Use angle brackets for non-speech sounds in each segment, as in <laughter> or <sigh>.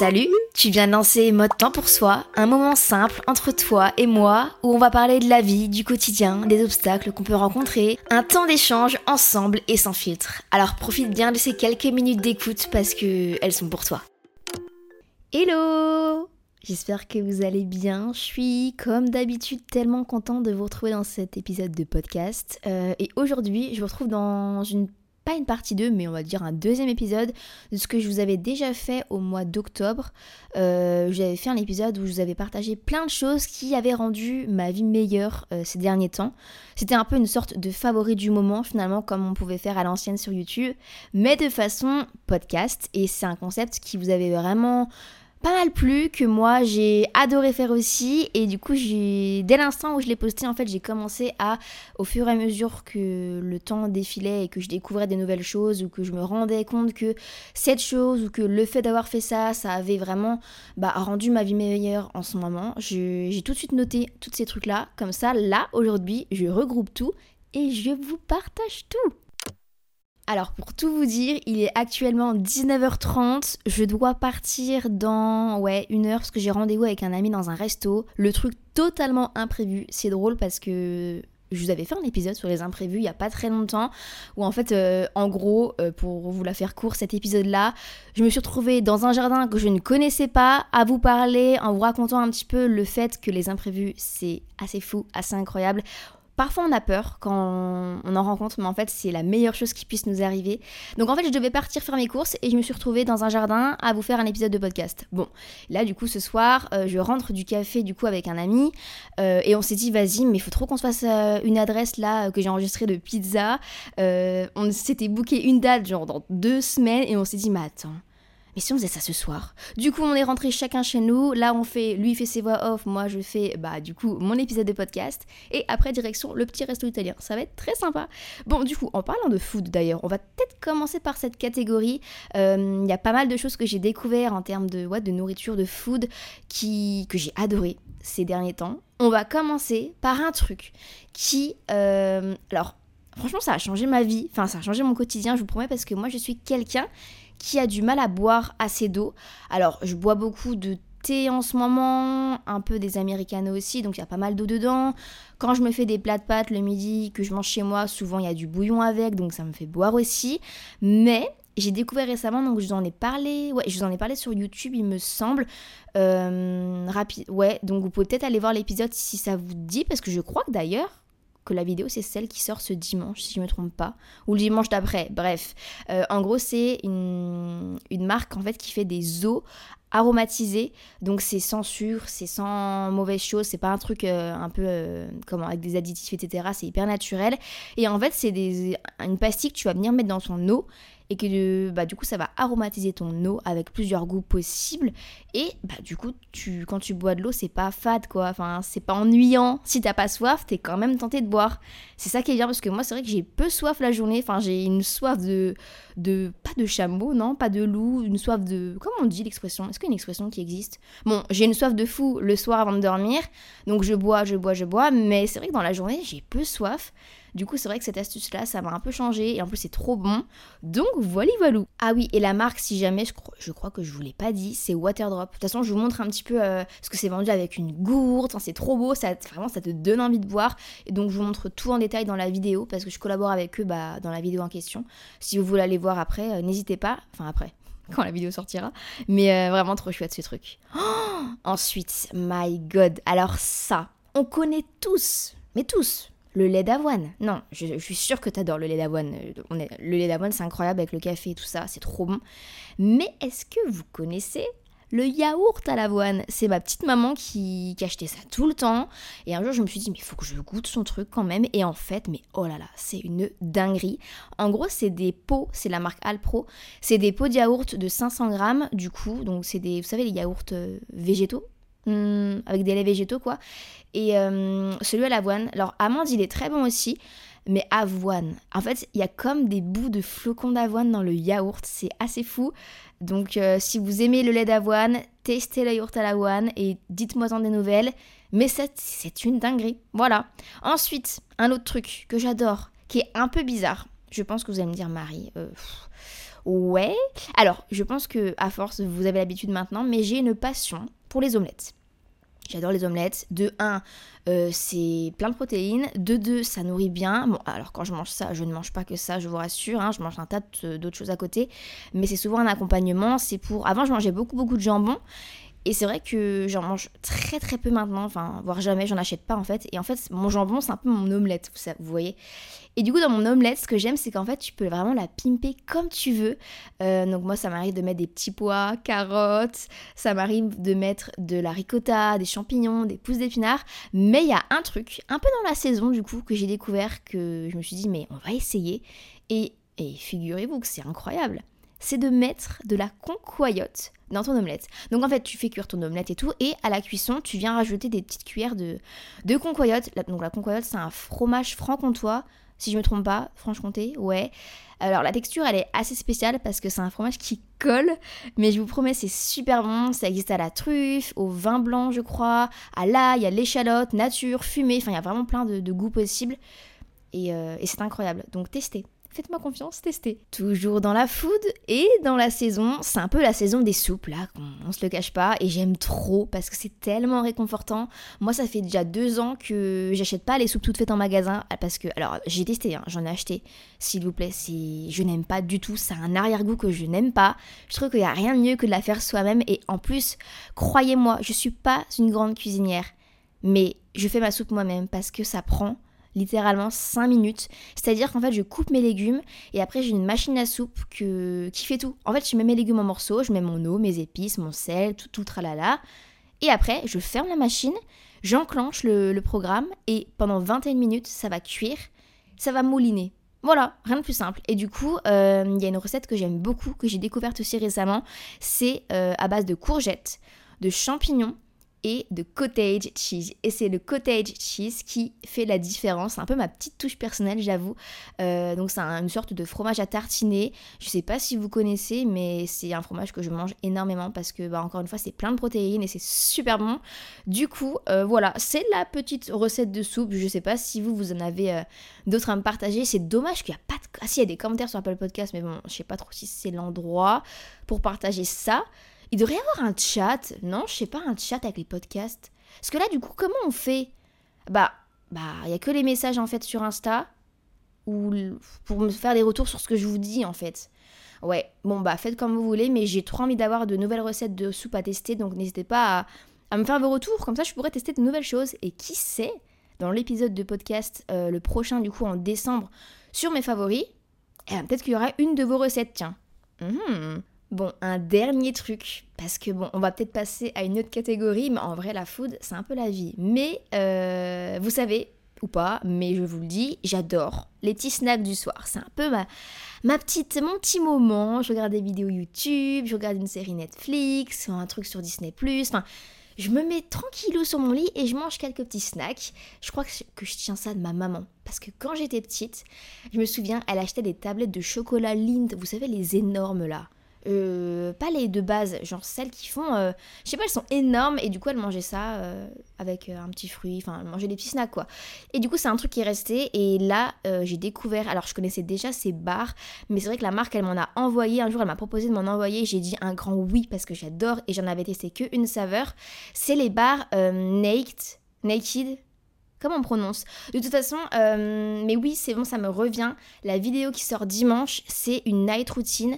Salut, tu viens de lancer Mode Temps pour Soi, un moment simple entre toi et moi où on va parler de la vie, du quotidien, des obstacles qu'on peut rencontrer, un temps d'échange ensemble et sans filtre. Alors profite bien de ces quelques minutes d'écoute parce que elles sont pour toi. Hello J'espère que vous allez bien. Je suis, comme d'habitude, tellement contente de vous retrouver dans cet épisode de podcast. Euh, et aujourd'hui, je vous retrouve dans une une partie 2, mais on va dire un deuxième épisode de ce que je vous avais déjà fait au mois d'octobre. Euh, J'avais fait un épisode où je vous avais partagé plein de choses qui avaient rendu ma vie meilleure euh, ces derniers temps. C'était un peu une sorte de favori du moment, finalement, comme on pouvait faire à l'ancienne sur YouTube, mais de façon podcast. Et c'est un concept qui vous avait vraiment pas mal plu, que moi j'ai adoré faire aussi. Et du coup, dès l'instant où je l'ai posté, en fait, j'ai commencé à, au fur et à mesure que le temps défilait et que je découvrais des nouvelles choses ou que je me rendais compte que cette chose ou que le fait d'avoir fait ça, ça avait vraiment bah, rendu ma vie meilleure en ce moment. J'ai tout de suite noté tous ces trucs-là. Comme ça, là, aujourd'hui, je regroupe tout et je vous partage tout. Alors pour tout vous dire, il est actuellement 19h30, je dois partir dans une heure parce que j'ai rendez-vous avec un ami dans un resto. Le truc totalement imprévu, c'est drôle parce que je vous avais fait un épisode sur les imprévus il y a pas très longtemps où en fait euh, en gros euh, pour vous la faire court cet épisode là je me suis retrouvée dans un jardin que je ne connaissais pas à vous parler en vous racontant un petit peu le fait que les imprévus c'est assez fou assez incroyable Parfois on a peur quand on en rencontre, mais en fait c'est la meilleure chose qui puisse nous arriver. Donc en fait je devais partir faire mes courses et je me suis retrouvée dans un jardin à vous faire un épisode de podcast. Bon, là du coup ce soir euh, je rentre du café du coup avec un ami euh, et on s'est dit vas-y mais il faut trop qu'on se fasse euh, une adresse là que j'ai enregistrée de pizza. on s'était booké une date genre dans deux semaines et on s'est dit mais attends mais si on faisait ça ce soir? Du coup, on est rentré chacun chez nous. Là, on fait, lui fait ses voix off, moi je fais, bah du coup, mon épisode de podcast. Et après, direction le petit resto italien. Ça va être très sympa. Bon, du coup, en parlant de food d'ailleurs, on va peut-être commencer par cette catégorie. Il euh, y a pas mal de choses que j'ai découvert en termes de, ouais, de nourriture, de food, qui, que j'ai adoré ces derniers temps. On va commencer par un truc qui, euh, alors, franchement, ça a changé ma vie. Enfin, ça a changé mon quotidien, je vous promets, parce que moi, je suis quelqu'un qui a du mal à boire assez d'eau. Alors, je bois beaucoup de thé en ce moment, un peu des americanos aussi, donc il y a pas mal d'eau dedans. Quand je me fais des plats de pâtes le midi que je mange chez moi, souvent il y a du bouillon avec, donc ça me fait boire aussi. Mais j'ai découvert récemment, donc je vous en ai parlé, ouais, je vous en ai parlé sur YouTube, il me semble. Euh, rapide, ouais, donc vous pouvez peut-être aller voir l'épisode si ça vous dit, parce que je crois que d'ailleurs, que la vidéo c'est celle qui sort ce dimanche si je me trompe pas ou le dimanche d'après. Bref euh, en gros c'est une, marque en fait qui fait des eaux aromatisées donc c'est sans sucre c'est sans mauvaise chose c'est pas un truc euh, un peu euh, avec des additifs etc c'est hyper naturel. Et en fait c'est une pastille que tu vas venir mettre dans son eau et que bah, du coup ça va aromatiser ton eau avec plusieurs goûts possibles. Et bah du coup tu quand tu bois de l'eau c'est pas fade quoi. Enfin c'est pas ennuyant. Si t'as pas soif t'es quand même tenté de boire. C'est ça qui est bien parce que moi c'est vrai que j'ai peu soif la journée. Enfin j'ai une soif de de pas de chameau non pas de loup une soif de comment on dit l'expression? Est-ce qu'il y a une expression qui existe? Bon j'ai une soif de fou le soir avant de dormir. Donc je bois je bois je bois. Mais c'est vrai que dans la journée j'ai peu soif du coup, c'est vrai que cette astuce-là, ça m'a un peu changé. Et en plus, c'est trop bon. Donc, voilà, voilà. Ah oui, et la marque, si jamais, je, crois, je crois que je vous l'ai pas dit, c'est Waterdrop. De toute façon, je vous montre un petit peu euh, ce que c'est vendu avec une gourde. c'est trop beau. Ça, vraiment, ça te donne envie de boire. Et donc, je vous montre tout en détail dans la vidéo parce que je collabore avec eux bah, dans la vidéo en question. Si vous voulez aller voir après, euh, n'hésitez pas. Enfin, après <laughs> quand la vidéo sortira. Mais euh, vraiment trop chouette ce truc. Oh Ensuite, my god. Alors ça, on connaît tous, mais tous, le lait d'avoine. Non, je, suis sûre que t'adores le lait d'avoine. Euh, le lait d'avoine, c'est incroyable avec le café et tout ça, c'est trop bon. Mais est-ce que vous connaissez le yaourt à l'avoine? C'est ma petite maman qui, qui, achetait ça tout le temps. Et un jour, je me suis dit, mais il faut que je goûte son truc quand même. Et en fait, mais oh là là, c'est une dinguerie. En gros, c'est des pots, c'est la marque Alpro. C'est des pots de yaourt de 500 grammes, du coup. Donc, c'est des, vous savez, les yaourts euh, végétaux? Hmm, avec des laits végétaux, quoi. Et euh, celui à l'avoine. Alors, amande, il est très bon aussi mais avoine. En fait, il y a comme des bouts de flocons d'avoine dans le yaourt, c'est assez fou. Donc euh, si vous aimez le lait d'avoine, testez le yaourt à l'avoine et dites-moi en des nouvelles. Mais c'est une dinguerie. Voilà. Ensuite, un autre truc que j'adore, qui est un peu bizarre. Je pense que vous allez me dire, Marie, euh, ouais. Alors, je pense que à force, vous avez l'habitude maintenant, mais j'ai une passion pour les omelettes. J'adore les omelettes. De 1, euh, c'est plein de protéines. De 2, ça nourrit bien. Bon, alors quand je mange ça, je ne mange pas que ça, je vous rassure. Hein. je mange un tas d'autres choses à côté. Mais c'est souvent un accompagnement. C'est pour. Avant, je mangeais beaucoup, beaucoup de jambon. Et c'est vrai que j'en mange très très peu maintenant, enfin, voire jamais, j'en achète pas en fait. Et en fait, mon jambon, c'est un peu mon omelette, vous, voyez. Et du coup, dans mon omelette, ce que j'aime, c'est qu'en fait, tu peux vraiment la pimper comme tu veux. Euh, donc, moi, ça m'arrive de mettre des petits pois, carottes, ça m'arrive de mettre de la ricotta, des champignons, des pousses d'épinards. Mais il y a un truc, un peu dans la saison, du coup, que j'ai découvert, que je me suis dit, mais on va essayer. Et, et figurez-vous que c'est incroyable c'est de mettre de la concoyote dans ton omelette. Donc en fait, tu fais cuire ton omelette et tout, et à la cuisson, tu viens rajouter des petites cuillères de, de concoyote. Donc la concoyote, c'est un fromage franc-comtois, si je me trompe pas, Franche-Comté, ouais. Alors la texture, elle est assez spéciale parce que c'est un fromage qui colle, mais je vous promets, c'est super bon. Ça existe à la truffe, au vin blanc, je crois, à l'ail, à l'échalote, nature, fumée, enfin il y a vraiment plein de, goûts possibles. Et, euh, et c'est incroyable, donc testez. Faites-moi confiance, testez. Toujours dans la food et dans la saison, c'est un peu la saison des soupes là, on, se le cache pas, et j'aime trop parce que c'est tellement réconfortant. Moi, ça fait déjà deux ans que j'achète pas les soupes toutes faites en magasin parce que, alors j'ai testé, hein, j'en ai acheté, s'il vous plaît, si je n'aime pas du tout, c'est un arrière-goût que je n'aime pas. Je trouve qu'il n'y a rien de mieux que de la faire soi-même et en plus, croyez-moi, je suis pas une grande cuisinière, mais je fais ma soupe moi-même parce que ça prend littéralement 5 minutes. C'est-à-dire qu'en fait, je coupe mes légumes et après, j'ai une machine à soupe qui fait tout. En fait, je mets mes légumes en morceaux, je mets mon eau, mes épices, mon sel, tout, tout tralala. Et après, je ferme la machine, j'enclenche le, programme et pendant 21 minutes, ça va cuire, ça va mouliner. Voilà, rien de plus simple. Et du coup, euh, il y a une recette que j'aime beaucoup, que j'ai découverte aussi récemment. C'est euh, à base de courgettes, de champignons, et de cottage cheese. Et c'est le cottage cheese qui fait la différence. C'est un peu ma petite touche personnelle, j'avoue. Euh, donc c'est une sorte de fromage à tartiner. Je sais pas si vous connaissez, mais c'est un fromage que je mange énormément parce que, bah, encore une fois, c'est plein de protéines et c'est super bon. Du coup, euh, voilà, c'est la petite recette de soupe. Je sais pas si vous, vous en avez euh, d'autres à me partager. C'est dommage qu'il n'y a pas de... Ah si, il y a des commentaires sur Apple Podcast, mais bon, je sais pas trop si c'est l'endroit pour partager ça. Il devrait y avoir un chat. Non, je sais pas, un chat avec les podcasts. Parce que là, du coup, comment on fait? Bah, bah, il y a que les messages en fait sur Insta ou pour me faire des retours sur ce que je vous dis en fait. Ouais, bon bah faites comme vous voulez, mais j'ai trop envie d'avoir de nouvelles recettes de soupe à tester, donc n'hésitez pas à, me faire vos retours, comme ça je pourrais tester de nouvelles choses. Et qui sait, dans l'épisode de podcast, euh, le prochain du coup en décembre, sur mes favoris, eh ben, peut-être qu'il y aura une de vos recettes, tiens. Mmh. Bon, un dernier truc, parce que bon, on va peut-être passer à une autre catégorie, mais en vrai, la food, c'est un peu la vie. Mais euh, vous savez, ou pas, mais je vous le dis, j'adore les petits snacks du soir. C'est un peu ma, ma petite, mon petit moment. Je regarde des vidéos YouTube, je regarde une série Netflix, un truc sur Disney+. Enfin, je me mets tranquillou sur mon lit et je mange quelques petits snacks. Je crois que je tiens ça de ma maman. Parce que quand j'étais petite, je me souviens, elle achetait des tablettes de chocolat Lind, vous savez, les énormes là. Euh, pas les de base, genre celles qui font, euh, je sais pas, elles sont énormes et du coup elle mangeait ça euh, avec un petit fruit, enfin elle mangeait des petits snacks quoi. Et du coup c'est un truc qui est resté et là j'ai découvert, alors je connaissais déjà ces barres, mais c'est vrai que la marque elle m'en a envoyé, un jour elle m'a proposé de m'en envoyer, j'ai dit un grand oui parce que j'adore et j'en avais testé que une saveur, c'est les barres Naked, Naked, Comment on prononce? De toute façon, mais oui, c'est bon, ça me revient. La vidéo qui sort dimanche, c'est une night routine.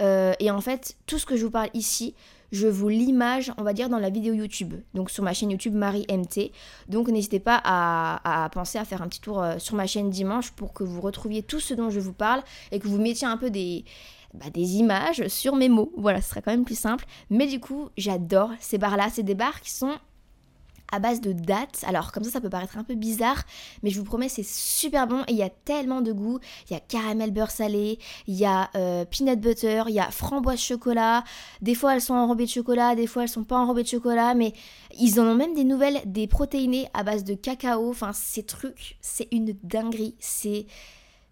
Euh, et en fait, tout ce que je vous parle ici, je vous l'image, on va dire, dans la vidéo YouTube. Donc sur ma chaîne YouTube Marie MT. Donc n'hésitez pas à, penser à faire un petit tour euh, sur ma chaîne dimanche pour que vous retrouviez tout ce dont je vous parle et que vous mettiez un peu des, bah, des images sur mes mots. Voilà, ce serait quand même plus simple. Mais du coup, j'adore ces bars-là. C'est des bars qui sont à base de dattes. Alors comme ça, ça peut paraître un peu bizarre, mais je vous promets, c'est super bon et il y a tellement de goût. Il y a caramel beurre salé, il y a euh, peanut butter, il y a framboise chocolat. Des fois, elles sont enrobées de chocolat, des fois, elles sont pas enrobées de chocolat, mais ils en ont même des nouvelles, des protéinés à base de cacao. Enfin, ces trucs, c'est une dinguerie. C'est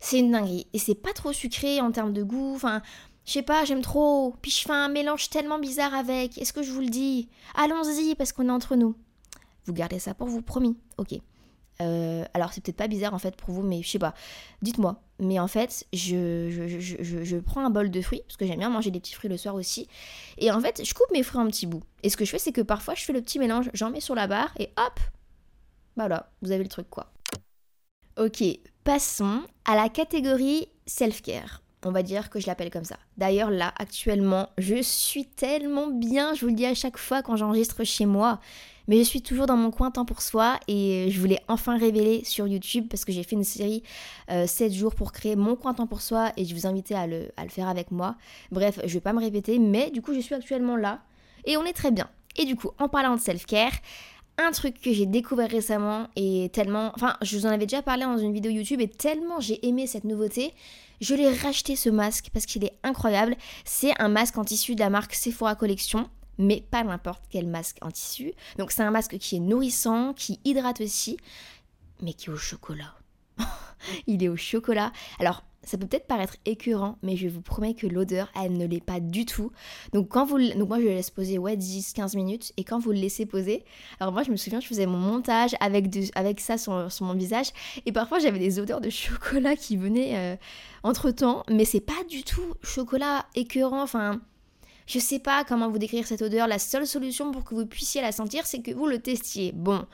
c'est une dinguerie et c'est pas trop sucré en termes de goût. Enfin, je sais pas, j'aime trop. Puis je fais un mélange tellement bizarre avec. Est-ce que je vous le dis? Allons-y parce qu'on est entre nous. Vous gardez ça pour vous, promis. Ok. Euh, alors c'est peut-être pas bizarre en fait pour vous, mais je sais pas. Dites-moi. Mais en fait, je, je, prends un bol de fruits, parce que j'aime bien manger des petits fruits le soir aussi. Et en fait, je coupe mes fruits en petits bouts. Et ce que je fais, c'est que parfois, je fais le petit mélange, j'en mets sur la barre, et hop Voilà, vous avez le truc quoi. Ok, passons à la catégorie self-care. On va dire que je l'appelle comme ça. D'ailleurs, là, actuellement, je suis tellement bien, je vous le dis à chaque fois quand j'enregistre chez moi. Mais je suis toujours dans mon coin temps pour soi et je voulais enfin révéler sur YouTube parce que j'ai fait une série 7 euh, jours pour créer mon coin temps pour soi et je vous invite à le, faire avec moi. Bref, je vais pas me répéter, mais du coup, je suis actuellement là et on est très bien. Et du coup, en parlant de self-care, un truc que j'ai découvert récemment et tellement, enfin, je vous en avais déjà parlé dans une vidéo YouTube et tellement j'ai aimé cette nouveauté, je l'ai racheté ce masque parce qu'il est incroyable. C'est un masque en tissu de la marque Sephora Collection mais pas n'importe quel masque en tissu. Donc c'est un masque qui est nourrissant, qui hydrate aussi, mais qui est au chocolat. <laughs> il est au chocolat. Alors ça peut peut-être paraître écœurant, mais je vous promets que l'odeur, elle ne l'est pas du tout. Donc quand vous donc moi je le laisse poser ouais 10-15 minutes et quand vous le laissez poser, alors moi je me souviens je faisais mon montage avec avec ça sur, mon visage et parfois j'avais des odeurs de chocolat qui venaient euh, entre temps, mais c'est pas du tout chocolat écœurant. Enfin je sais pas comment vous décrire cette odeur. La seule solution pour que vous puissiez la sentir, c'est que vous le testiez. Bon,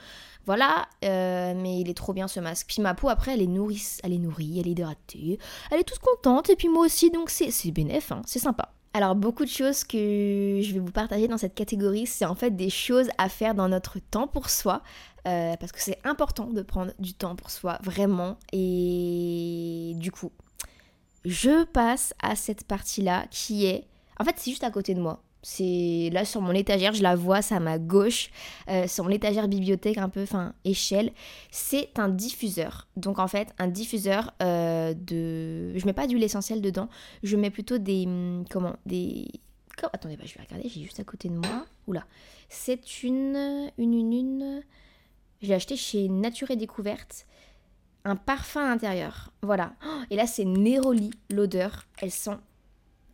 voilà, euh, mais il est trop bien ce masque. Puis ma peau, après, elle est nourrie, elle est nourrie, elle est hydratée, elle est toute contente, et puis moi aussi, donc c'est bénéf, hein, c'est sympa. Alors beaucoup de choses que je vais vous partager dans cette catégorie, c'est en fait des choses à faire dans notre temps pour soi, euh, parce que c'est important de prendre du temps pour soi, vraiment. Et du coup, je passe à cette partie-là qui est en fait, c'est juste à côté de moi. C'est là sur mon étagère, je la vois, c'est à ma gauche, euh, sur mon étagère bibliothèque un peu, enfin échelle. C'est un diffuseur. Donc en fait, un diffuseur euh, de, je mets pas d'huile essentielle dedans, je mets plutôt des, hum, comment, des, attendez, bah, je vais regarder, j'ai juste à côté de moi. Oula, c'est une, une, une, une, j'ai acheté chez Nature et Découverte un parfum intérieur. Voilà. Et là, c'est Neroli, l'odeur. Elle sent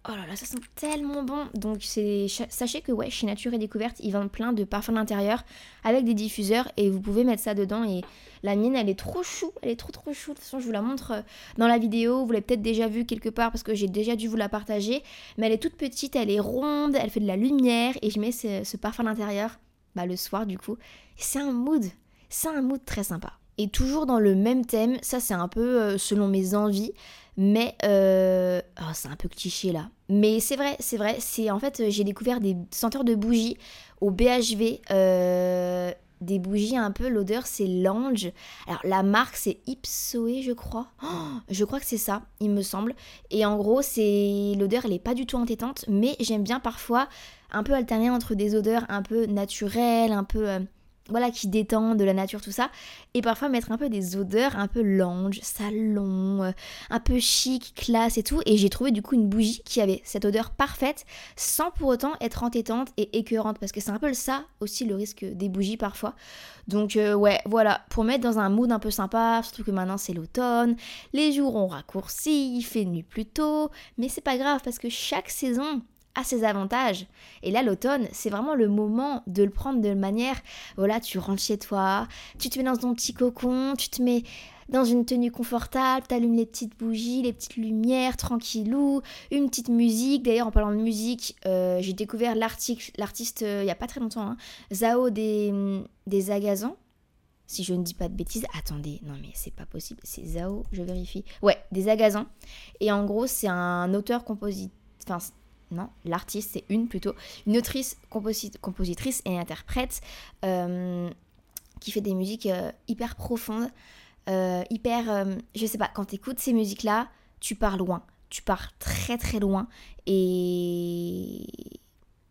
Oh là là, ça sent tellement bon. Donc sachez que ouais, chez Nature et Découverte, ils vendent plein de parfums d'intérieur avec des diffuseurs et vous pouvez mettre ça dedans et la mienne, elle est trop chou, elle est trop trop chou. De toute façon, je vous la montre euh, dans la vidéo, vous l'avez peut-être déjà vue quelque part parce que j'ai déjà dû vous la partager, mais elle est toute petite, elle est ronde, elle fait de la lumière et je mets ce, parfum d'intérieur bah, le soir du coup. c'est un mood, c'est un mood très sympa. Et toujours dans le même thème, ça c'est un peu euh, selon mes envies, mais euh, oh, c'est un peu cliché là. Mais c'est vrai, c'est vrai. C'est en fait j'ai découvert des senteurs de bougies au BHV. Euh, des bougies un peu, l'odeur c'est l'ange. Alors la marque c'est Ipsoe je crois. Oh, je crois que c'est ça, il me semble. Et en gros c'est l'odeur elle est pas du tout entêtante, mais j'aime bien parfois un peu alterner entre des odeurs un peu naturelles, un peu voilà, qui détend de la nature, tout ça. Et parfois mettre un peu des odeurs un peu lounge, salon, euh, un peu chic, classe et tout. Et j'ai trouvé du coup une bougie qui avait cette odeur parfaite sans pour autant être entêtante et écœurante. Parce que c'est un peu ça aussi le risque des bougies parfois. Donc euh, ouais, voilà, pour mettre dans un mood un peu sympa, surtout que maintenant c'est l'automne, les jours ont raccourci, il fait nuit plus tôt. Mais c'est pas grave parce que chaque saison a ses avantages. Et là, l'automne, c'est vraiment le moment de le prendre de manière, voilà, tu rentres chez toi, tu te mets dans ton petit cocon, tu te mets dans une tenue confortable, t'allumes les petites bougies, les petites lumières, tranquillou, une petite musique. D'ailleurs, en parlant de musique, euh, j'ai découvert l'artiste euh, il n'y a pas très longtemps, hein, Zao des, des Agazans. Si je ne dis pas de bêtises, attendez, non mais c'est pas possible, c'est Zao, je vérifie. Ouais, des Agazans. Et en gros, c'est un auteur-compositeur, enfin non, l'artiste, c'est une plutôt, une autrice, compositrice et interprète euh, qui fait des musiques euh, hyper profondes, euh, hyper, je sais pas, quand tu écoutes ces musiques-là, tu pars loin. tu pars très très loin. Et,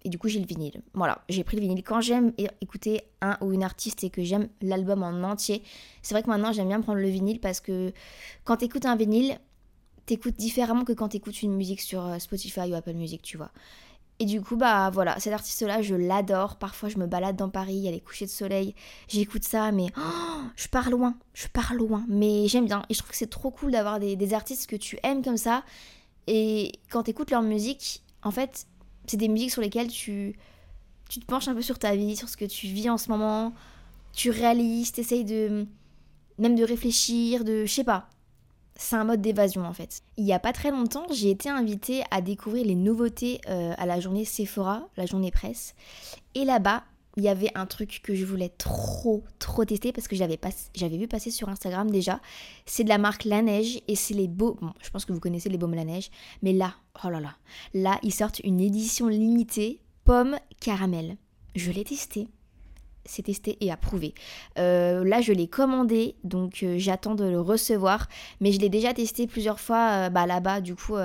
et du coup, j'ai le vinyle. Voilà, j'ai pris le vinyle. Quand j'aime écouter un ou une artiste et que j'aime l'album en entier, c'est vrai que maintenant j'aime bien prendre le vinyle parce que quand tu écoutes un vinyle, t'écoutes différemment que quand t'écoutes une musique sur euh, Spotify ou Apple Music, tu vois. Et du coup, bah voilà, cet artiste-là, je l'adore. Parfois, je me balade dans Paris, il y a les couchers de soleil, j'écoute ça, mais oh, je pars loin, je pars loin. Mais j'aime bien. Et je trouve que c'est trop cool d'avoir des, artistes que tu aimes comme ça. Et quand tu écoutes leur musique, en fait, c'est des musiques sur lesquelles tu, tu te penches un peu sur ta vie, sur ce que tu vis en ce moment. Tu réalises, t'essayes de même de réfléchir, de je sais pas c'est un mode d'évasion en fait. Il n'y a pas très longtemps, j'ai été invitée à découvrir les nouveautés euh, à la journée Sephora, la journée presse. Et là-bas, il y avait un truc que je voulais trop, trop tester parce que j'avais, vu passer sur Instagram déjà. C'est de la marque La Neige et c'est les beaux. Bon, je pense que vous connaissez les baumes La Neige, mais là, oh là là, là, ils sortent une édition limitée pomme caramel. Je l'ai testé c'est testé et approuvé. Euh, là, je l'ai commandé, donc euh, j'attends de le recevoir. Mais je l'ai déjà testé plusieurs fois euh, bah, là-bas, du coup,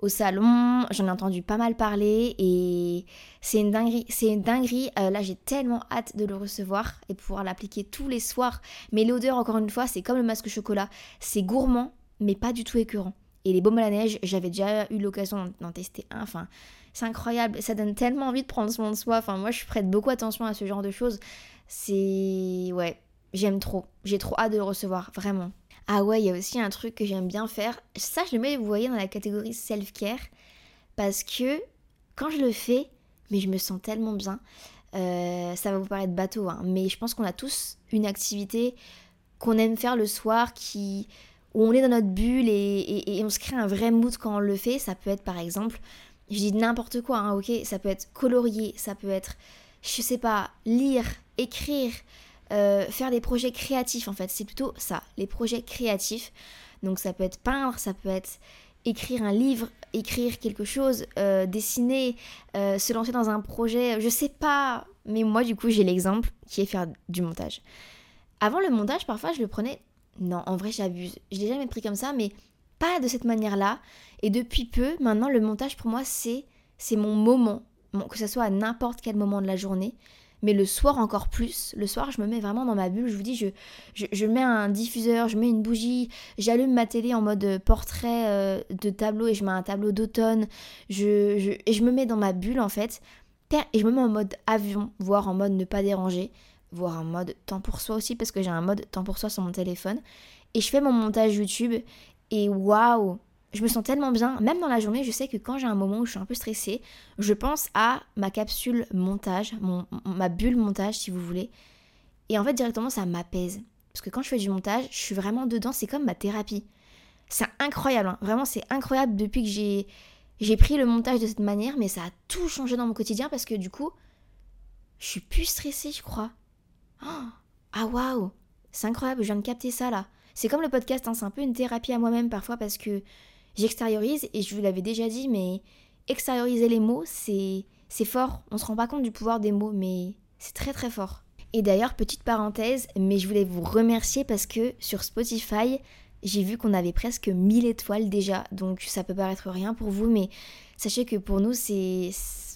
au salon. J'en ai entendu pas mal parler et c'est une dinguerie. C'est une dinguerie. là, j'ai tellement hâte de le recevoir et pouvoir l'appliquer tous les soirs. Mais l'odeur, encore une fois, c'est comme le masque chocolat. C'est gourmand, mais pas du tout écœurant. Et les baumes à la neige, j'avais déjà eu l'occasion d'en tester un. Enfin, c'est incroyable. Ça donne tellement envie de prendre soin de soi. Enfin, moi, je prête beaucoup attention à ce genre de choses. C'est. Ouais, j'aime trop. J'ai trop hâte de le recevoir, vraiment. Ah ouais, il y a aussi un truc que j'aime bien faire. Ça, je le mets, vous voyez, dans la catégorie self-care. Parce que quand je le fais, mais je me sens tellement bien. Euh, ça va vous paraître bateau, hein, mais je pense qu'on a tous une activité qu'on aime faire le soir qui où on est dans notre bulle et, on se crée un vrai mood quand on le fait. Ça peut être par exemple je dis n'importe quoi, hein, ok Ça peut être colorier, ça peut être, je sais pas, lire, écrire, euh, faire des projets créatifs en fait. C'est plutôt ça, les projets créatifs. Donc ça peut être peindre, ça peut être écrire un livre, écrire quelque chose, euh, dessiner, euh, se lancer dans un projet, je sais pas. Mais moi du coup j'ai l'exemple qui est faire du montage. Avant le montage, parfois je le prenais. Non, en vrai j'abuse. Je l'ai jamais pris comme ça, mais pas de cette manière-là. Et depuis peu, maintenant, le montage pour moi, c'est c'est mon moment, que ce soit à n'importe quel moment de la journée. Mais le soir encore plus, le soir je me mets vraiment dans ma bulle, je vous dis, je, mets un diffuseur, je mets une bougie, j'allume ma télé en mode portrait euh, de tableau et je mets un tableau d'automne, et je me mets dans ma bulle en fait, et je me mets en mode avion, voire en mode ne pas déranger, voire en mode temps pour soi aussi, parce que j'ai un mode temps pour soi sur mon téléphone, et je fais mon montage YouTube, et waouh, je me sens tellement bien. Même dans la journée, je sais que quand j'ai un moment où je suis un peu stressée, je pense à ma capsule montage, mon, ma bulle montage si vous voulez. Et en fait, directement, ça m'apaise. Parce que quand je fais du montage, je suis vraiment dedans, c'est comme ma thérapie. C'est incroyable, hein. vraiment c'est incroyable depuis que j'ai, j'ai pris le montage de cette manière, mais ça a tout changé dans mon quotidien parce que du coup, je suis plus stressée, je crois. Oh, ah waouh, c'est incroyable, je viens de capter ça là. C'est comme le podcast, hein, c'est un peu une thérapie à moi-même parfois parce que j'extériorise et je vous l'avais déjà dit, mais extérioriser les mots, c'est c'est fort. On se rend pas compte du pouvoir des mots, mais c'est très très fort. Et d'ailleurs, petite parenthèse, mais je voulais vous remercier parce que sur Spotify, j'ai vu qu'on avait presque 1000 étoiles déjà, donc ça peut paraître rien pour vous, mais sachez que pour nous, c'est,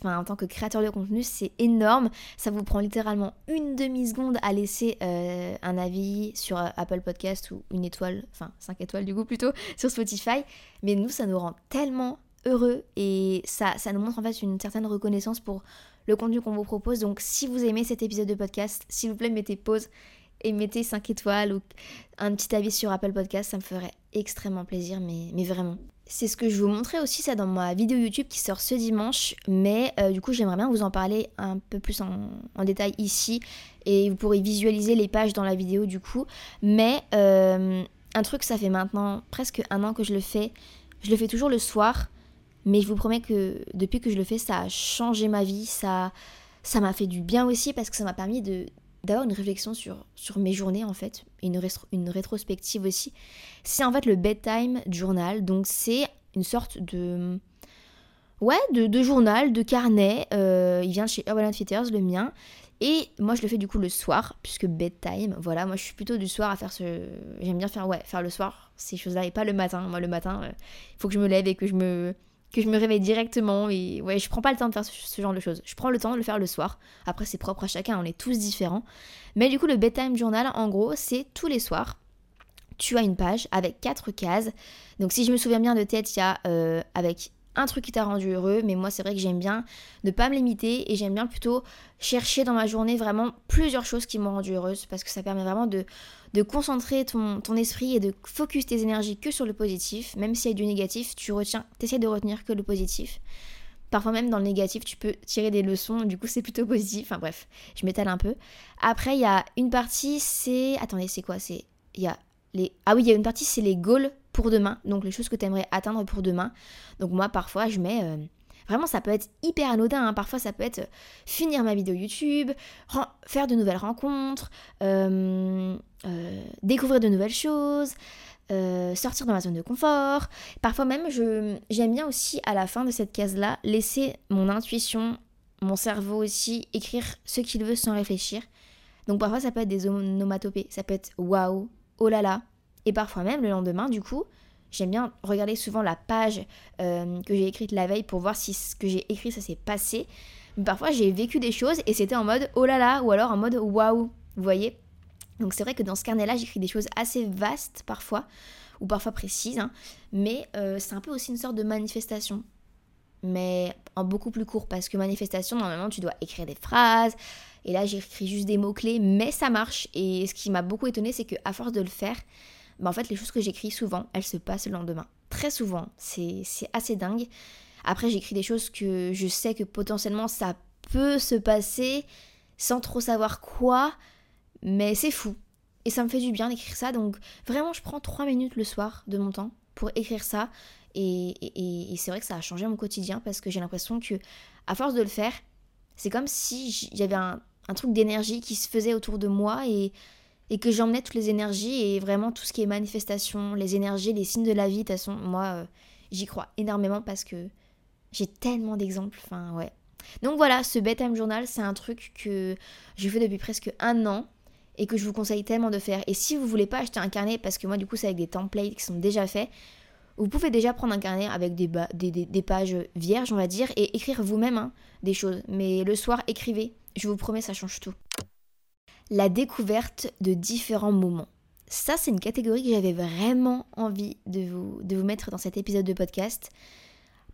en tant que créateur de contenu, c'est énorme. Ça vous prend littéralement une demi-seconde à laisser euh, un avis sur euh, Apple Podcast ou une étoile, enfin 5 étoiles du coup plutôt, <laughs> sur Spotify. Mais nous, ça nous rend tellement heureux et ça, nous montre en fait une certaine reconnaissance pour le contenu qu'on vous propose. Donc si vous aimez cet épisode de podcast, s'il vous plaît, mettez pause et mettez 5 étoiles ou un petit avis sur Apple Podcast, ça me ferait extrêmement plaisir, mais vraiment. C'est ce que je vous montrais aussi ça dans ma vidéo YouTube qui sort ce dimanche, mais euh, du coup j'aimerais bien vous en parler un peu plus en, détail ici et vous pourrez visualiser les pages dans la vidéo du coup. Mais euh, un truc, ça fait maintenant presque un an que je le fais. Je le fais toujours le soir, mais je vous promets que depuis que je le fais, ça a changé ma vie, ça ça m'a fait du bien aussi parce que ça m'a permis de d'avoir une réflexion sur, mes journées en fait, une, une rétrospective aussi. C'est en fait le bedtime journal, donc c'est une sorte de... Ouais, de, journal, de carnet, euh, il vient de chez Urban Outfitters, le mien, Et moi, je le fais du coup le soir, puisque bedtime, voilà, moi je suis plutôt du soir à faire ce. J'aime bien faire, le soir, ces choses-là, et pas le matin. Moi, le matin, il faut que je me lève et que je me que je me réveille directement et ouais je prends pas le temps de faire ce, genre de choses. Je prends le temps de le faire le soir. Après c'est propre à chacun on est tous différents. Mais du coup le bedtime journal en gros c'est tous les soirs tu as une page avec quatre cases. Donc si je me souviens bien de tête il y a euh, avec un truc qui t'a rendu heureux, mais moi c'est vrai que j'aime bien ne pas me limiter et j'aime bien plutôt chercher dans ma journée vraiment plusieurs choses qui m'ont rendu heureuse parce que ça permet vraiment de, concentrer ton, esprit et de focus tes énergies que sur le positif, même s'il y a du négatif, tu retiens, essaies de retenir que le positif. Parfois même dans le négatif, tu peux tirer des leçons, du coup c'est plutôt positif. Enfin bref, je m'étale un peu. Après, il y a une partie, c'est... Attendez, c'est quoi? C'est... Y a les... Ah oui, il y a une partie, c'est les goals pour demain, donc les choses que tu aimerais atteindre pour demain. Donc moi parfois je mets... Euh, vraiment ça peut être hyper anodin, hein. parfois ça peut être euh, finir ma vidéo YouTube, faire de nouvelles rencontres, euh, découvrir de nouvelles choses, sortir de ma zone de confort. Parfois même j'aime bien aussi à la fin de cette case-là laisser mon intuition, mon cerveau aussi écrire ce qu'il veut sans réfléchir. Donc parfois ça peut être des onomatopées, ça peut être waouh, oh là là, et parfois même le lendemain, du coup, j'aime bien regarder souvent la page euh, que j'ai écrite la veille pour voir si ce que j'ai écrit ça s'est passé. Mais parfois j'ai vécu des choses et c'était en mode oh là là ou alors en mode waouh, vous voyez Donc c'est vrai que dans ce carnet-là j'écris des choses assez vastes parfois ou parfois précises, hein. mais euh, c'est un peu aussi une sorte de manifestation. Mais en beaucoup plus court parce que manifestation normalement tu dois écrire des phrases et là j'écris juste des mots-clés mais ça marche et ce qui m'a beaucoup étonné c'est qu'à force de le faire bah, en fait, les choses que j'écris souvent, elles se passent le lendemain. Très souvent, c'est assez dingue. Après, j'écris des choses que je sais que potentiellement ça peut se passer sans trop savoir quoi, mais c'est fou. Et ça me fait du bien d'écrire ça, donc vraiment, je prends trois minutes le soir de mon temps pour écrire ça. Et, et, c'est vrai que ça a changé mon quotidien parce que j'ai l'impression que, à force de le faire, c'est comme si j'avais un, un truc d'énergie qui se faisait autour de moi et et que j'emmenais toutes les énergies et vraiment tout ce qui est manifestation, les énergies, les signes de la vie. De toute façon, moi, euh, j'y crois énormément parce que j'ai tellement d'exemples. Enfin, ouais. Donc voilà, ce bedtime journal, c'est un truc que je fais depuis presque un an et que je vous conseille tellement de faire. Et si vous voulez pas acheter un carnet, parce que moi, du coup, c'est avec des templates qui sont déjà faits, vous pouvez déjà prendre un carnet avec des, pages vierges, on va dire, et écrire vous-même hein, des choses. Mais le soir, écrivez. Je vous promets, ça change tout la découverte de différents moments. Ça, c'est une catégorie que j'avais vraiment envie de vous, de mettre dans cet épisode de podcast.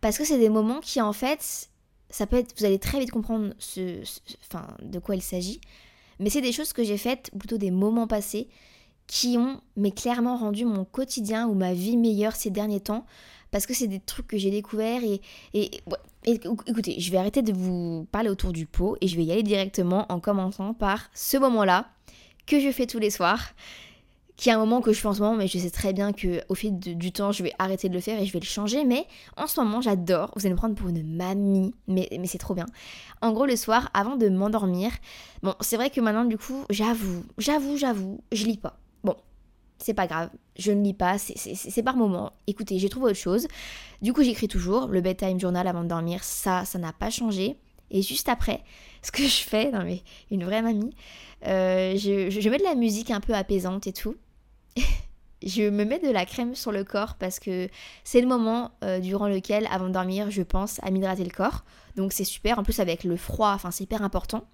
Parce que c'est des moments qui, en fait, ça peut être. Vous allez très vite comprendre ce, enfin, de quoi il s'agit. Mais c'est des choses que j'ai faites, plutôt des moments passés, qui ont, mais clairement, rendu mon quotidien ou ma vie meilleure ces derniers temps. Parce que c'est des trucs que j'ai découverts et, et écoutez, je vais arrêter de vous parler autour du pot et je vais y aller directement en commençant par ce moment-là que je fais tous les soirs, qui est un moment que je fais en mais je sais très bien que au fil du temps, je vais arrêter de le faire et je vais le changer. Mais en ce moment, j'adore. Vous allez me prendre pour une mamie, mais, mais c'est trop bien. En gros, le soir, avant de m'endormir, bon, c'est vrai que maintenant, du coup, j'avoue, j'avoue, j'avoue, je lis pas c'est pas grave, je ne lis pas, c'est par moment. Écoutez, j'ai trouvé autre chose. Du coup, j'écris toujours le bedtime journal avant de dormir, ça, ça n'a pas changé. Et juste après, <laughs> ce que je fais, non mais une vraie mamie, euh, je, mets de la musique un peu apaisante et tout. <laughs> je me mets de la crème sur le corps parce que c'est le moment euh, durant lequel, avant de dormir, je pense à m'hydrater le corps. Donc c'est super, en plus avec le froid, enfin c'est hyper important.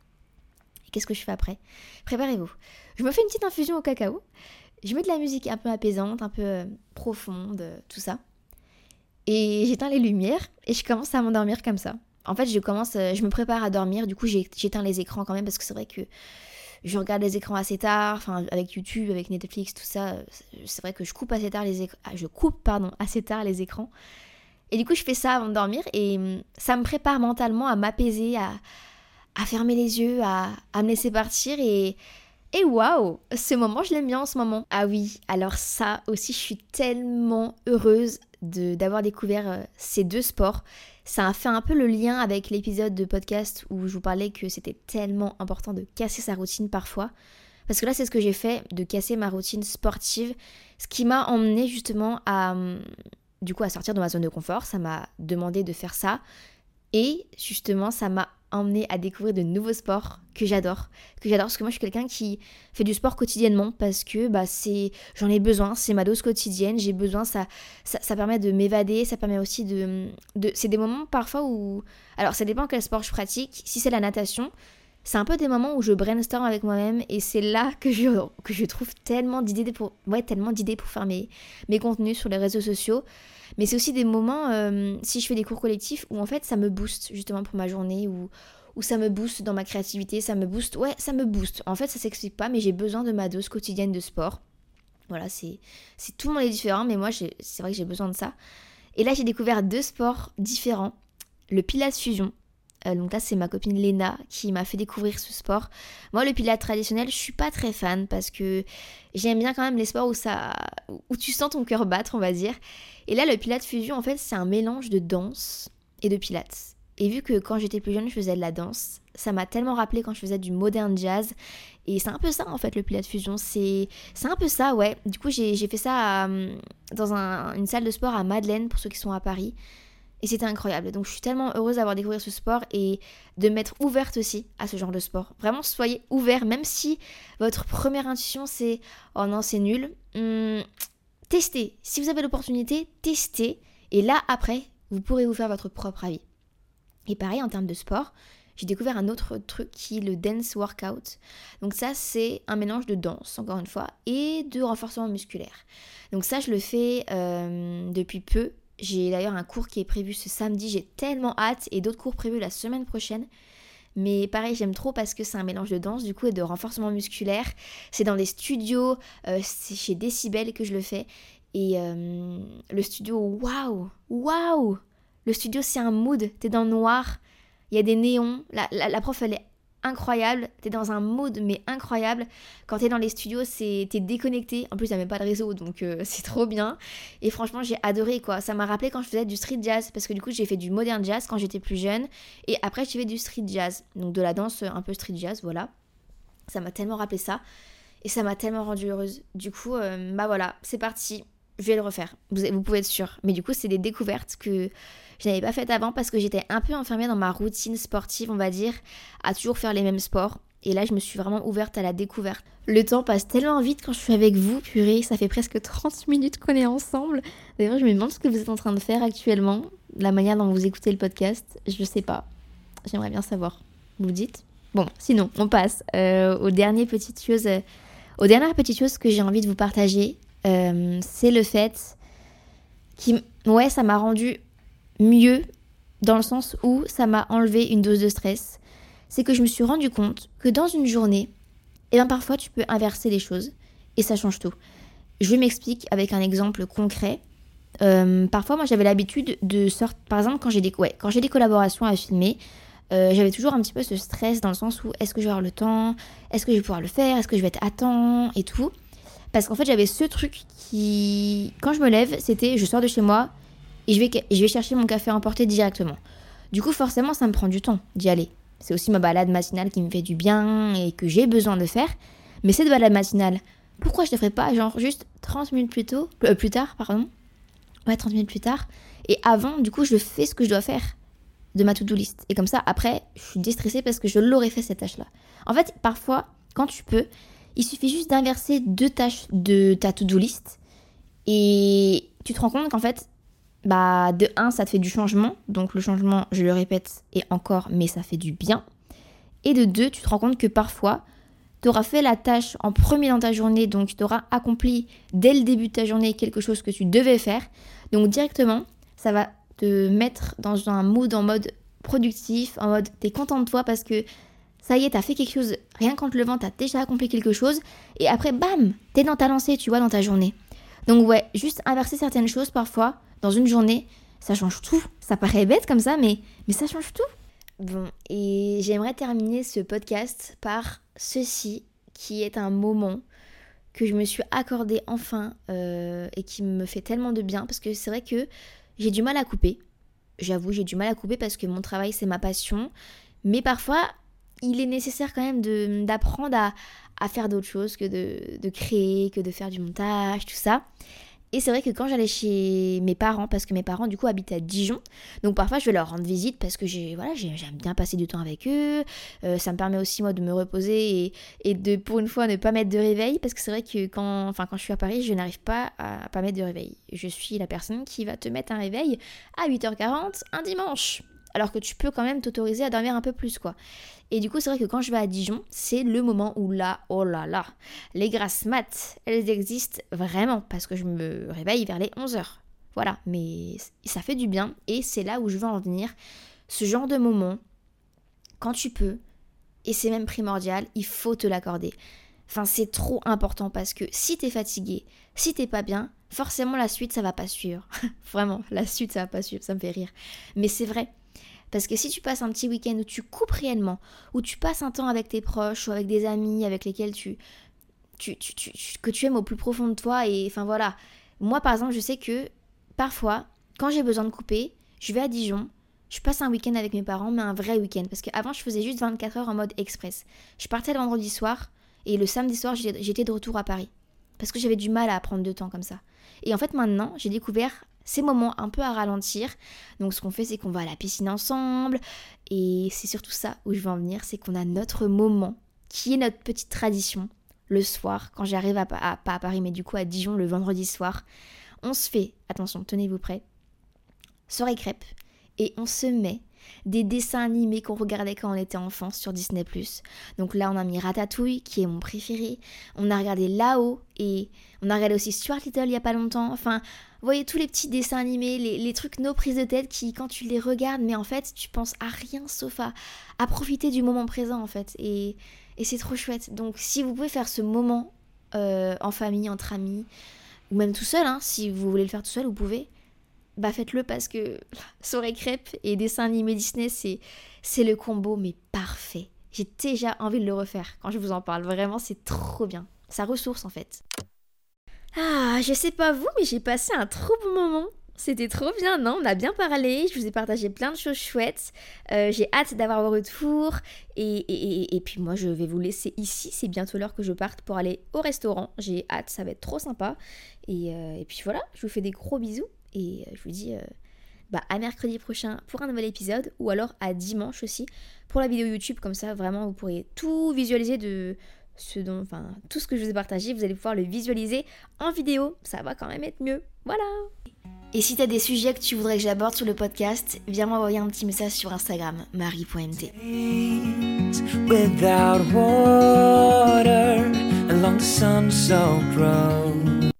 Qu'est-ce que je fais après? Préparez-vous. Je me fais une petite infusion au cacao je mets de la musique un peu apaisante, un peu euh, profonde, euh, tout ça. Et j'éteins les lumières et je commence à m'endormir comme ça. En fait, je commence, euh, je me prépare à dormir. Du coup, j'éteins les écrans quand même parce que c'est vrai que je regarde les écrans assez tard, enfin avec YouTube, avec Netflix, tout ça. C'est vrai que je coupe assez tard les écrans. Ah, je coupe pardon <laughs> assez tard les écrans. Et du coup, je fais ça avant de dormir et hum, ça me prépare mentalement à m'apaiser, à, à fermer les yeux, à, à me laisser partir et et waouh, ce moment, je l'aime bien en ce moment. Ah oui, alors ça aussi, je suis tellement heureuse d'avoir découvert euh, ces deux sports. Ça a fait un peu le lien avec l'épisode de podcast où je vous parlais que c'était tellement important de casser sa routine parfois. Parce que là, c'est ce que j'ai fait, de casser ma routine sportive, ce qui m'a emmené justement à, hum, du coup, à sortir de ma zone de confort. Ça m'a demandé de faire ça. Et justement, ça m'a emmener à découvrir de nouveaux sports que j'adore, que j'adore parce que moi je suis quelqu'un qui fait du sport quotidiennement parce que bah c'est j'en ai besoin, c'est ma dose quotidienne, j'ai besoin ça, ça, permet de m'évader, ça permet aussi de, de c'est des moments parfois où alors ça dépend quel sport je pratique, si c'est la natation, c'est un peu des moments où je brainstorm avec moi-même et c'est là que je, que je trouve tellement d'idées pour, ouais, tellement d'idées pour faire mes, mes contenus sur les réseaux sociaux. Mais c'est aussi des moments, euh, si je fais des cours collectifs, où en fait ça me booste justement pour ma journée, où, ça me booste dans ma créativité, ça me booste, ouais, ça me booste. En fait, ça s'explique pas, mais j'ai besoin de ma dose quotidienne de sport. Voilà, c'est, tout le monde est différent, mais moi, c'est vrai que j'ai besoin de ça. Et là, j'ai découvert deux sports différents. Le Pilates Fusion, donc là, c'est ma copine Léna qui m'a fait découvrir ce sport. Moi, le pilates traditionnel, je suis pas très fan parce que j'aime bien quand même les sports où ça, où tu sens ton cœur battre, on va dire. Et là, le pilates fusion, en fait, c'est un mélange de danse et de pilates. Et vu que quand j'étais plus jeune, je faisais de la danse, ça m'a tellement rappelé quand je faisais du modern jazz. Et c'est un peu ça en fait le pilates fusion. C'est un peu ça, ouais. Du coup, j'ai fait ça dans une salle de sport à Madeleine pour ceux qui sont à Paris. Et c'était incroyable. Donc je suis tellement heureuse d'avoir découvert ce sport et de m'être ouverte aussi à ce genre de sport. Vraiment, soyez ouverts, même si votre première intuition c'est oh non, c'est nul. Hum, testez. Si vous avez l'opportunité, testez. Et là, après, vous pourrez vous faire votre propre avis. Et pareil, en termes de sport, j'ai découvert un autre truc qui est le dance workout. Donc ça, c'est un mélange de danse, encore une fois, et de renforcement musculaire. Donc ça, je le fais euh, depuis peu. J'ai d'ailleurs un cours qui est prévu ce samedi, j'ai tellement hâte, et d'autres cours prévus la semaine prochaine. Mais pareil, j'aime trop parce que c'est un mélange de danse du coup et de renforcement musculaire. C'est dans des studios, euh, c'est chez Decibel que je le fais. Et euh, le studio, waouh, waouh Le studio, c'est un mood. T'es dans le noir, il y a des néons. La, la prof, elle est incroyable, t'es dans un mode mais incroyable. Quand t'es dans les studios, c'est t'es déconnecté. En plus, a même pas de réseau, donc euh, <laughs> c'est trop bien. Et franchement, j'ai adoré quoi. Ça m'a rappelé quand je faisais du street jazz, parce que du coup, j'ai fait du modern jazz quand j'étais plus jeune. Et après, j'ai fait du street jazz, donc de la danse un peu street jazz, voilà. Ça m'a tellement rappelé ça. Et ça m'a tellement rendue heureuse. Du coup, euh, bah voilà, c'est parti. Je vais le refaire. Vous, vous pouvez être sûr. Mais du coup, c'est des découvertes que je n'avais pas fait avant parce que j'étais un peu enfermée dans ma routine sportive, on va dire, à toujours faire les mêmes sports. Et là, je me suis vraiment ouverte à la découverte. Le temps passe tellement vite quand je suis avec vous, purée, ça fait presque 30 minutes qu'on est ensemble. D'ailleurs, je me demande ce que vous êtes en train de faire actuellement, la manière dont vous écoutez le podcast, je sais pas. J'aimerais bien savoir. Vous dites Bon, sinon, on passe euh, aux dernières petites choses. Euh, aux dernières petites choses que j'ai envie de vous partager, euh, c'est le fait qui, ouais, ça m'a rendu mieux dans le sens où ça m'a enlevé une dose de stress. C'est que je me suis rendu compte que dans une journée, eh bien parfois tu peux inverser les choses et ça change tout. Je m'explique avec un exemple concret. Euh, parfois, moi, j'avais l'habitude de sortir. Par exemple, quand j'ai des, ouais, quand j'ai des collaborations à filmer, euh, j'avais toujours un petit peu ce stress dans le sens où est-ce que je vais avoir le temps, est-ce que je vais pouvoir le faire, est-ce que je vais être à temps? Et tout. Parce qu'en fait, j'avais ce truc qui, quand je me lève, c'était je sors de chez moi, et je vais, chercher mon café emporté directement. Du coup, forcément, ça me prend du temps d'y aller. C'est aussi ma balade matinale qui me fait du bien et que j'ai besoin de faire. Mais cette balade matinale, pourquoi je ne ferais pas genre juste 30 minutes plus tôt, euh, plus tard, pardon Ouais, 30 minutes plus tard. Et avant, du coup, je fais ce que je dois faire de ma to-do list. Et comme ça, après, je suis déstressée parce que je l'aurais fait cette tâche-là. En fait, parfois, quand tu peux, il suffit juste d'inverser deux tâches de ta to-do list. Et tu te rends compte qu'en fait, bah de 1 ça te fait du changement, donc le changement je le répète et encore mais ça fait du bien. Et de 2 tu te rends compte que parfois tu auras fait la tâche en premier dans ta journée, donc tu auras accompli dès le début de ta journée quelque chose que tu devais faire. Donc directement ça va te mettre dans un mood en mode productif, en mode t'es content de toi parce que ça y est, t'as fait quelque chose, rien qu'en te levant, t'as déjà accompli quelque chose, et après, bam, t'es dans ta lancée, tu vois, dans ta journée. Donc ouais, juste inverser certaines choses parfois, dans une journée, ça change tout. Ça paraît bête comme ça, mais, mais ça change tout. Bon, et j'aimerais terminer ce podcast par ceci, qui est un moment que je me suis accordé enfin euh, et qui me fait tellement de bien, parce que c'est vrai que j'ai du mal à couper. J'avoue, j'ai du mal à couper parce que mon travail, c'est ma passion. Mais parfois, il est nécessaire quand même d'apprendre à, à, faire d'autres choses que de, de créer, que de faire du montage, tout ça. Et c'est vrai que quand j'allais chez mes parents, parce que mes parents du coup habitent à Dijon, donc parfois je vais leur rendre visite parce que j'ai, voilà, j'aime bien passer du temps avec eux. Euh, ça me permet aussi moi de me reposer et, de pour une fois ne pas mettre de réveil parce que c'est vrai que quand, enfin, quand je suis à Paris, je n'arrive pas à pas mettre de réveil. Je suis la personne qui va te mettre un réveil à 8h40 un dimanche alors que tu peux quand même t'autoriser à dormir un peu plus, quoi. Et du coup, c'est vrai que quand je vais à Dijon, c'est le moment où là, oh là là, les grasses maths, elles existent vraiment parce que je me réveille vers les 11h. Voilà, mais ça fait du bien et c'est là où je veux en venir. Ce genre de moment, quand tu peux, et c'est même primordial, il faut te l'accorder. Enfin, c'est trop important parce que si t'es fatigué, si t'es pas bien, forcément la suite ça va pas suivre. <laughs> Vraiment, la suite ça va pas suivre, ça me fait rire. Mais c'est vrai. Parce que si tu passes un petit week-end où tu coupes réellement, où tu passes un temps avec tes proches ou avec des amis avec lesquels tu, tu, tu, que tu aimes au plus profond de toi, et enfin voilà. Moi par exemple, je sais que parfois, quand j'ai besoin de couper, je vais à Dijon, je passe un week-end avec mes parents, mais un vrai week-end. Parce qu'avant, je faisais juste 24 heures en mode express. Je partais le vendredi soir, et le samedi soir, j'étais de retour à Paris. Parce que j'avais du mal à prendre de temps comme ça. Et en fait, maintenant, j'ai découvert ces moments un peu à ralentir. Donc ce qu'on fait, c'est qu'on va à la piscine ensemble. Et c'est surtout ça où je veux en venir, c'est qu'on a notre moment, qui est notre petite tradition, le soir, quand j'arrive à, pas à Paris, mais du coup à Dijon le vendredi soir. On se fait, attention, tenez-vous prêts, soirée crêpe, et on se met des dessins animés qu'on regardait quand on était enfant sur Disney ⁇ Donc là, on a mis Ratatouille, qui est mon préféré. On a regardé Là-haut et on a regardé aussi Stuart Little il y a pas longtemps. Enfin, voyez tous les petits dessins animés, les, trucs nos prises de tête qui, quand tu les regardes, mais en fait, tu penses à rien sauf à, profiter du moment présent, en fait. Et, c'est trop chouette. Donc, si vous pouvez faire ce moment euh, en famille, entre amis, ou même tout seul, hein, si vous voulez le faire tout seul, vous pouvez bah faites-le parce que <laughs> soirée crêpe et dessin animé Disney, c'est, c'est le combo, mais parfait. J'ai déjà envie de le refaire quand je vous en parle. Vraiment, c'est trop bien. Ça ressource en fait. Ah, je sais pas vous, mais j'ai passé un trop bon moment. C'était trop bien, non? On a bien parlé, je vous ai partagé plein de choses chouettes. Euh, j'ai hâte d'avoir vos retours. Et, puis moi, je vais vous laisser ici. C'est bientôt l'heure que je parte pour aller au restaurant. J'ai hâte, ça va être trop sympa. Et, euh, puis voilà, je vous fais des gros bisous. Et euh, je vous dis bah, à mercredi prochain pour un nouvel épisode ou alors à dimanche aussi pour la vidéo YouTube. Comme ça, vraiment, vous pourrez tout visualiser de ce dont, enfin, tout ce que je vous ai partagé. Vous allez pouvoir le visualiser en vidéo. Ça va quand même être mieux. Voilà. Et si tu as des sujets que tu voudrais que j'aborde sur le podcast, viens m'envoyer un petit message sur Instagram, marie.mt. Without water, along the